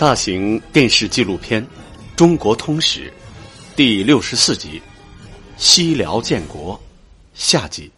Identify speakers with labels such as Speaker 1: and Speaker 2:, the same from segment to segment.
Speaker 1: 大型电视纪录片《中国通史》第六十四集《西辽建国》下集。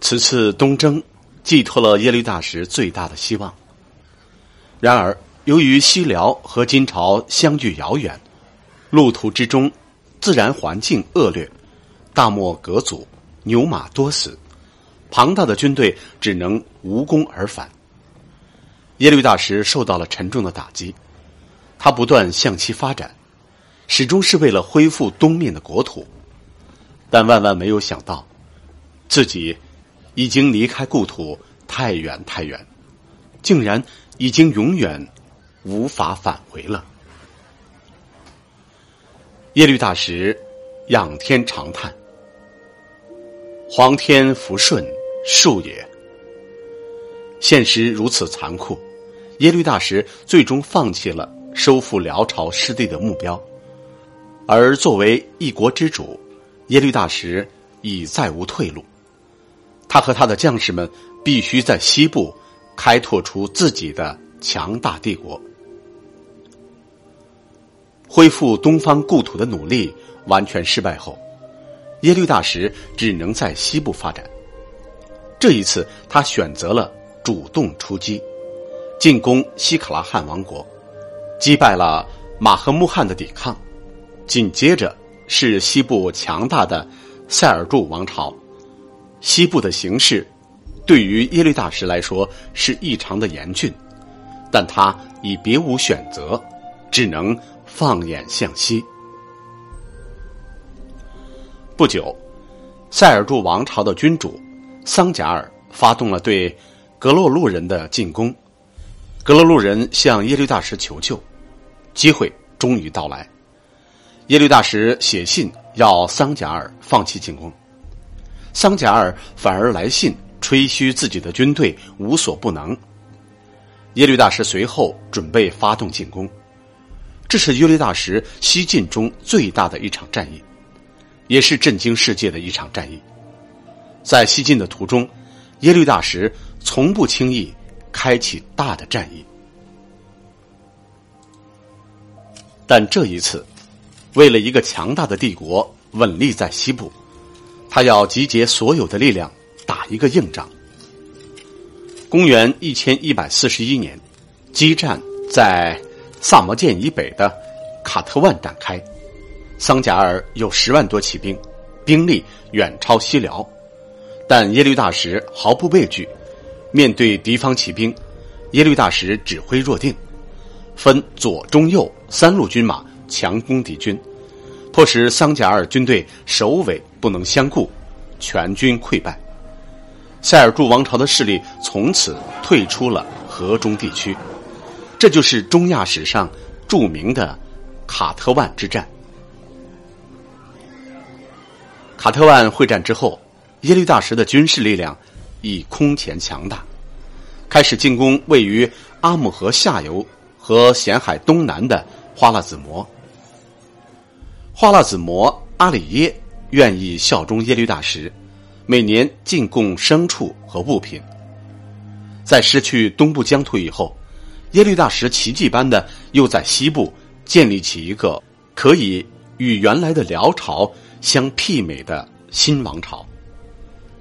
Speaker 1: 此次东征寄托了耶律大石最大的希望。然而，由于西辽和金朝相距遥远，路途之中自然环境恶劣。大漠隔阻，牛马多死，庞大的军队只能无功而返。耶律大石受到了沉重的打击，他不断向西发展，始终是为了恢复东面的国土，但万万没有想到，自己已经离开故土太远太远，竟然已经永远无法返回了。耶律大石仰天长叹。皇天福顺，树也。现实如此残酷，耶律大石最终放弃了收复辽朝失地的目标，而作为一国之主，耶律大石已再无退路。他和他的将士们必须在西部开拓出自己的强大帝国。恢复东方故土的努力完全失败后。耶律大石只能在西部发展。这一次，他选择了主动出击，进攻西卡拉汗王国，击败了马和穆汗的抵抗。紧接着是西部强大的塞尔柱王朝。西部的形势对于耶律大石来说是异常的严峻，但他已别无选择，只能放眼向西。不久，塞尔柱王朝的君主桑贾尔发动了对格洛路人的进攻。格洛路人向耶律大石求救，机会终于到来。耶律大石写信要桑贾尔放弃进攻，桑贾尔反而来信吹嘘自己的军队无所不能。耶律大石随后准备发动进攻，这是耶律大石西进中最大的一场战役。也是震惊世界的一场战役。在西进的途中，耶律大石从不轻易开启大的战役。但这一次，为了一个强大的帝国稳立在西部，他要集结所有的力量打一个硬仗。公元一千一百四十一年，激战在萨摩剑以北的卡特万展开。桑贾尔有十万多骑兵，兵力远超西辽，但耶律大石毫不畏惧。面对敌方骑兵，耶律大石指挥若定，分左、中、右三路军马强攻敌军，迫使桑贾尔军队首尾不能相顾，全军溃败。塞尔柱王朝的势力从此退出了河中地区，这就是中亚史上著名的卡特万之战。卡特万会战之后，耶律大石的军事力量已空前强大，开始进攻位于阿姆河下游和咸海东南的花剌子模。花剌子模阿里耶愿意效忠耶律大石，每年进贡牲畜和物品。在失去东部疆土以后，耶律大石奇迹般的又在西部建立起一个可以与原来的辽朝。相媲美的新王朝，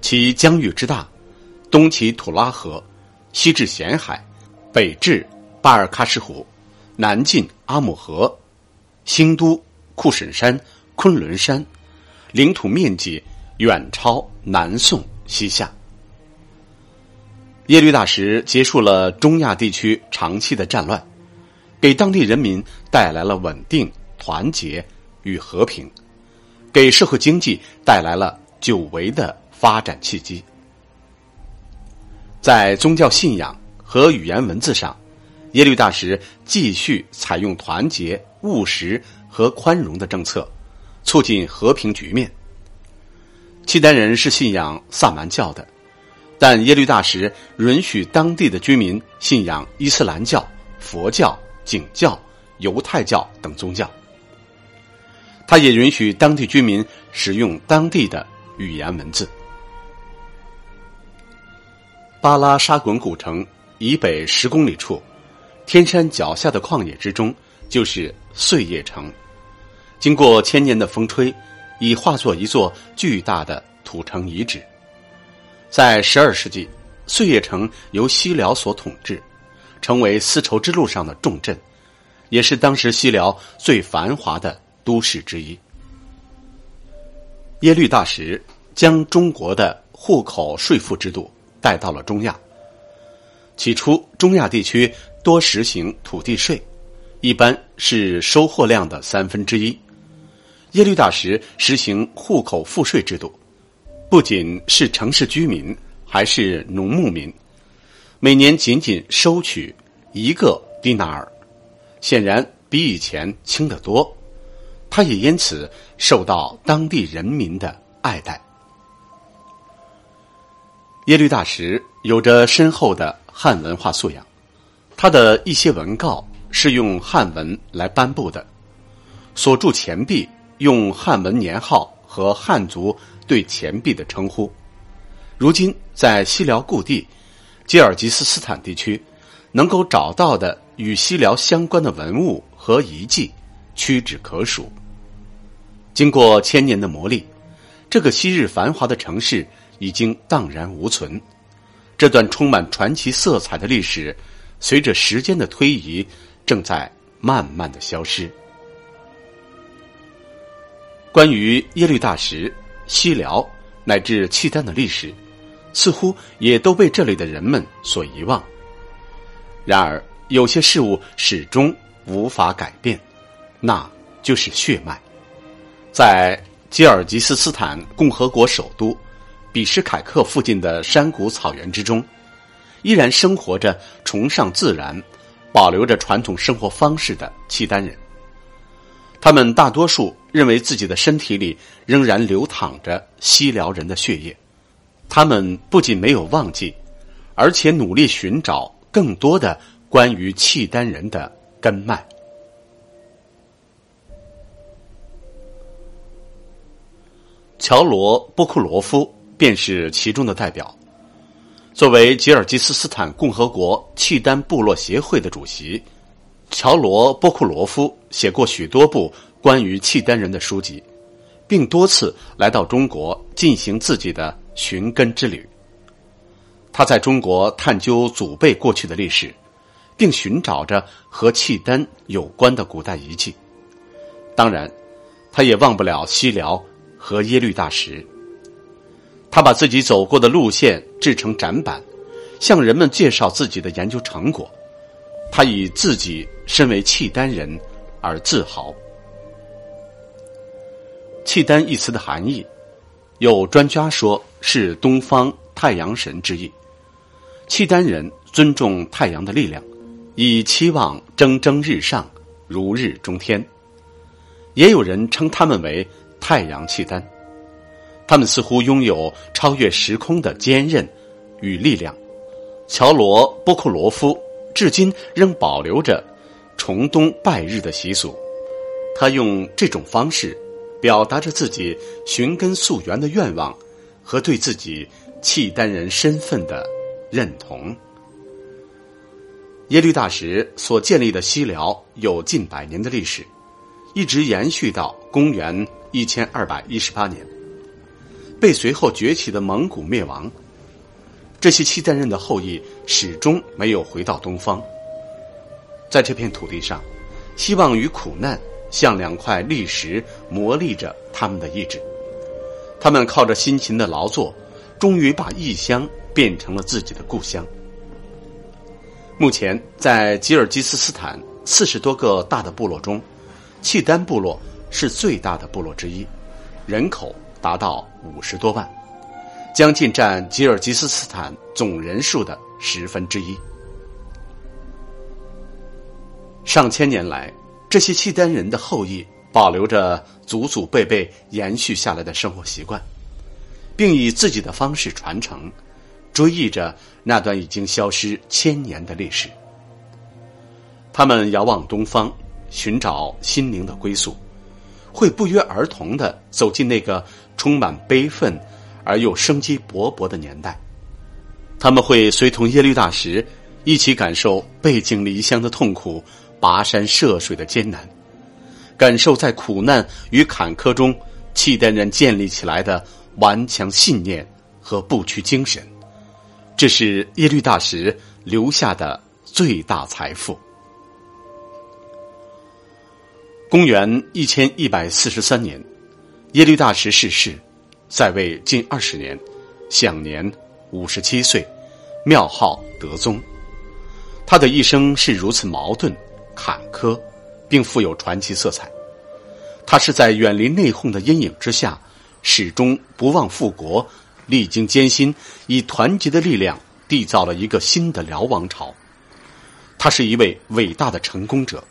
Speaker 1: 其疆域之大，东起土拉河，西至咸海，北至巴尔喀什湖，南进阿姆河，兴都库什山、昆仑山，领土面积远超南宋西夏。耶律大石结束了中亚地区长期的战乱，给当地人民带来了稳定、团结与和平。给社会经济带来了久违的发展契机。在宗教信仰和语言文字上，耶律大石继续采用团结、务实和宽容的政策，促进和平局面。契丹人是信仰萨满教的，但耶律大石允许当地的居民信仰伊斯兰教、佛教、景教、犹太教等宗教。他也允许当地居民使用当地的语言文字。巴拉沙滚古城以北十公里处，天山脚下的旷野之中，就是碎叶城。经过千年的风吹，已化作一座巨大的土城遗址。在十二世纪，碎叶城由西辽所统治，成为丝绸之路上的重镇，也是当时西辽最繁华的都市之一。耶律大石将中国的户口税赋制度。带到了中亚。起初，中亚地区多实行土地税，一般是收获量的三分之一。耶律大石实行户口赋税制度，不仅是城市居民，还是农牧民，每年仅仅收取一个迪纳尔，显然比以前轻得多。他也因此受到当地人民的爱戴。耶律大石有着深厚的汉文化素养，他的一些文告是用汉文来颁布的，所铸钱币用汉文年号和汉族对钱币的称呼。如今在西辽故地吉尔吉斯斯坦地区，能够找到的与西辽相关的文物和遗迹屈指可数。经过千年的磨砺，这个昔日繁华的城市。已经荡然无存，这段充满传奇色彩的历史，随着时间的推移，正在慢慢的消失。关于耶律大石、西辽乃至契丹的历史，似乎也都被这里的人们所遗忘。然而，有些事物始终无法改变，那就是血脉。在吉尔吉斯斯坦共和国首都。比什凯克附近的山谷草原之中，依然生活着崇尚自然、保留着传统生活方式的契丹人。他们大多数认为自己的身体里仍然流淌着西辽人的血液。他们不仅没有忘记，而且努力寻找更多的关于契丹人的根脉。乔罗波库罗夫。便是其中的代表。作为吉尔吉斯斯坦共和国契丹部落协会的主席，乔罗波库罗夫写过许多部关于契丹人的书籍，并多次来到中国进行自己的寻根之旅。他在中国探究祖辈过去的历史，并寻找着和契丹有关的古代遗迹。当然，他也忘不了西辽和耶律大石。他把自己走过的路线制成展板，向人们介绍自己的研究成果。他以自己身为契丹人而自豪。契丹一词的含义，有专家说是东方太阳神之意。契丹人尊重太阳的力量，以期望蒸蒸日上，如日中天。也有人称他们为太阳契丹。他们似乎拥有超越时空的坚韧与力量。乔罗波库罗夫至今仍保留着重冬拜日的习俗，他用这种方式表达着自己寻根溯源的愿望和对自己契丹人身份的认同。耶律大石所建立的西辽有近百年的历史，一直延续到公元一千二百一十八年。被随后崛起的蒙古灭亡，这些契丹人的后裔始终没有回到东方。在这片土地上，希望与苦难像两块砾石磨砺着他们的意志。他们靠着辛勤的劳作，终于把异乡变成了自己的故乡。目前，在吉尔吉斯斯坦四十多个大的部落中，契丹部落是最大的部落之一，人口。达到五十多万，将近占吉尔吉斯斯坦总人数的十分之一。上千年来，这些契丹人的后裔保留着祖祖辈辈延续下来的生活习惯，并以自己的方式传承，追忆着那段已经消失千年的历史。他们遥望东方，寻找心灵的归宿，会不约而同的走进那个。充满悲愤而又生机勃勃的年代。他们会随同耶律大石一起感受背井离乡的痛苦、跋山涉水的艰难，感受在苦难与坎坷中契丹人建立起来的顽强信念和不屈精神。这是耶律大石留下的最大财富。公元一千一百四十三年，耶律大石逝世，在位近二十年，享年五十七岁，庙号德宗。他的一生是如此矛盾、坎坷，并富有传奇色彩。他是在远离内讧的阴影之下，始终不忘复国，历经艰辛，以团结的力量缔造了一个新的辽王朝。他是一位伟大的成功者。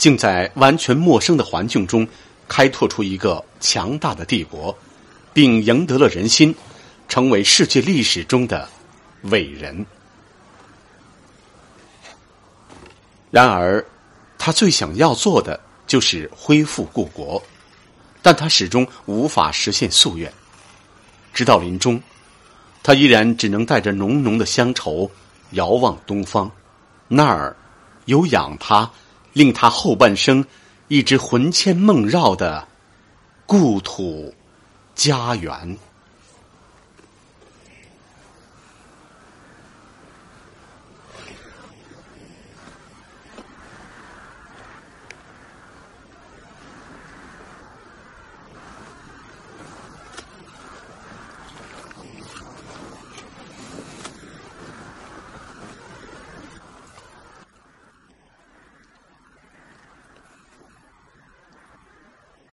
Speaker 1: 竟在完全陌生的环境中，开拓出一个强大的帝国，并赢得了人心，成为世界历史中的伟人。然而，他最想要做的就是恢复故国，但他始终无法实现夙愿。直到临终，他依然只能带着浓浓的乡愁，遥望东方，那儿有养他。令他后半生一直魂牵梦绕的故土家园。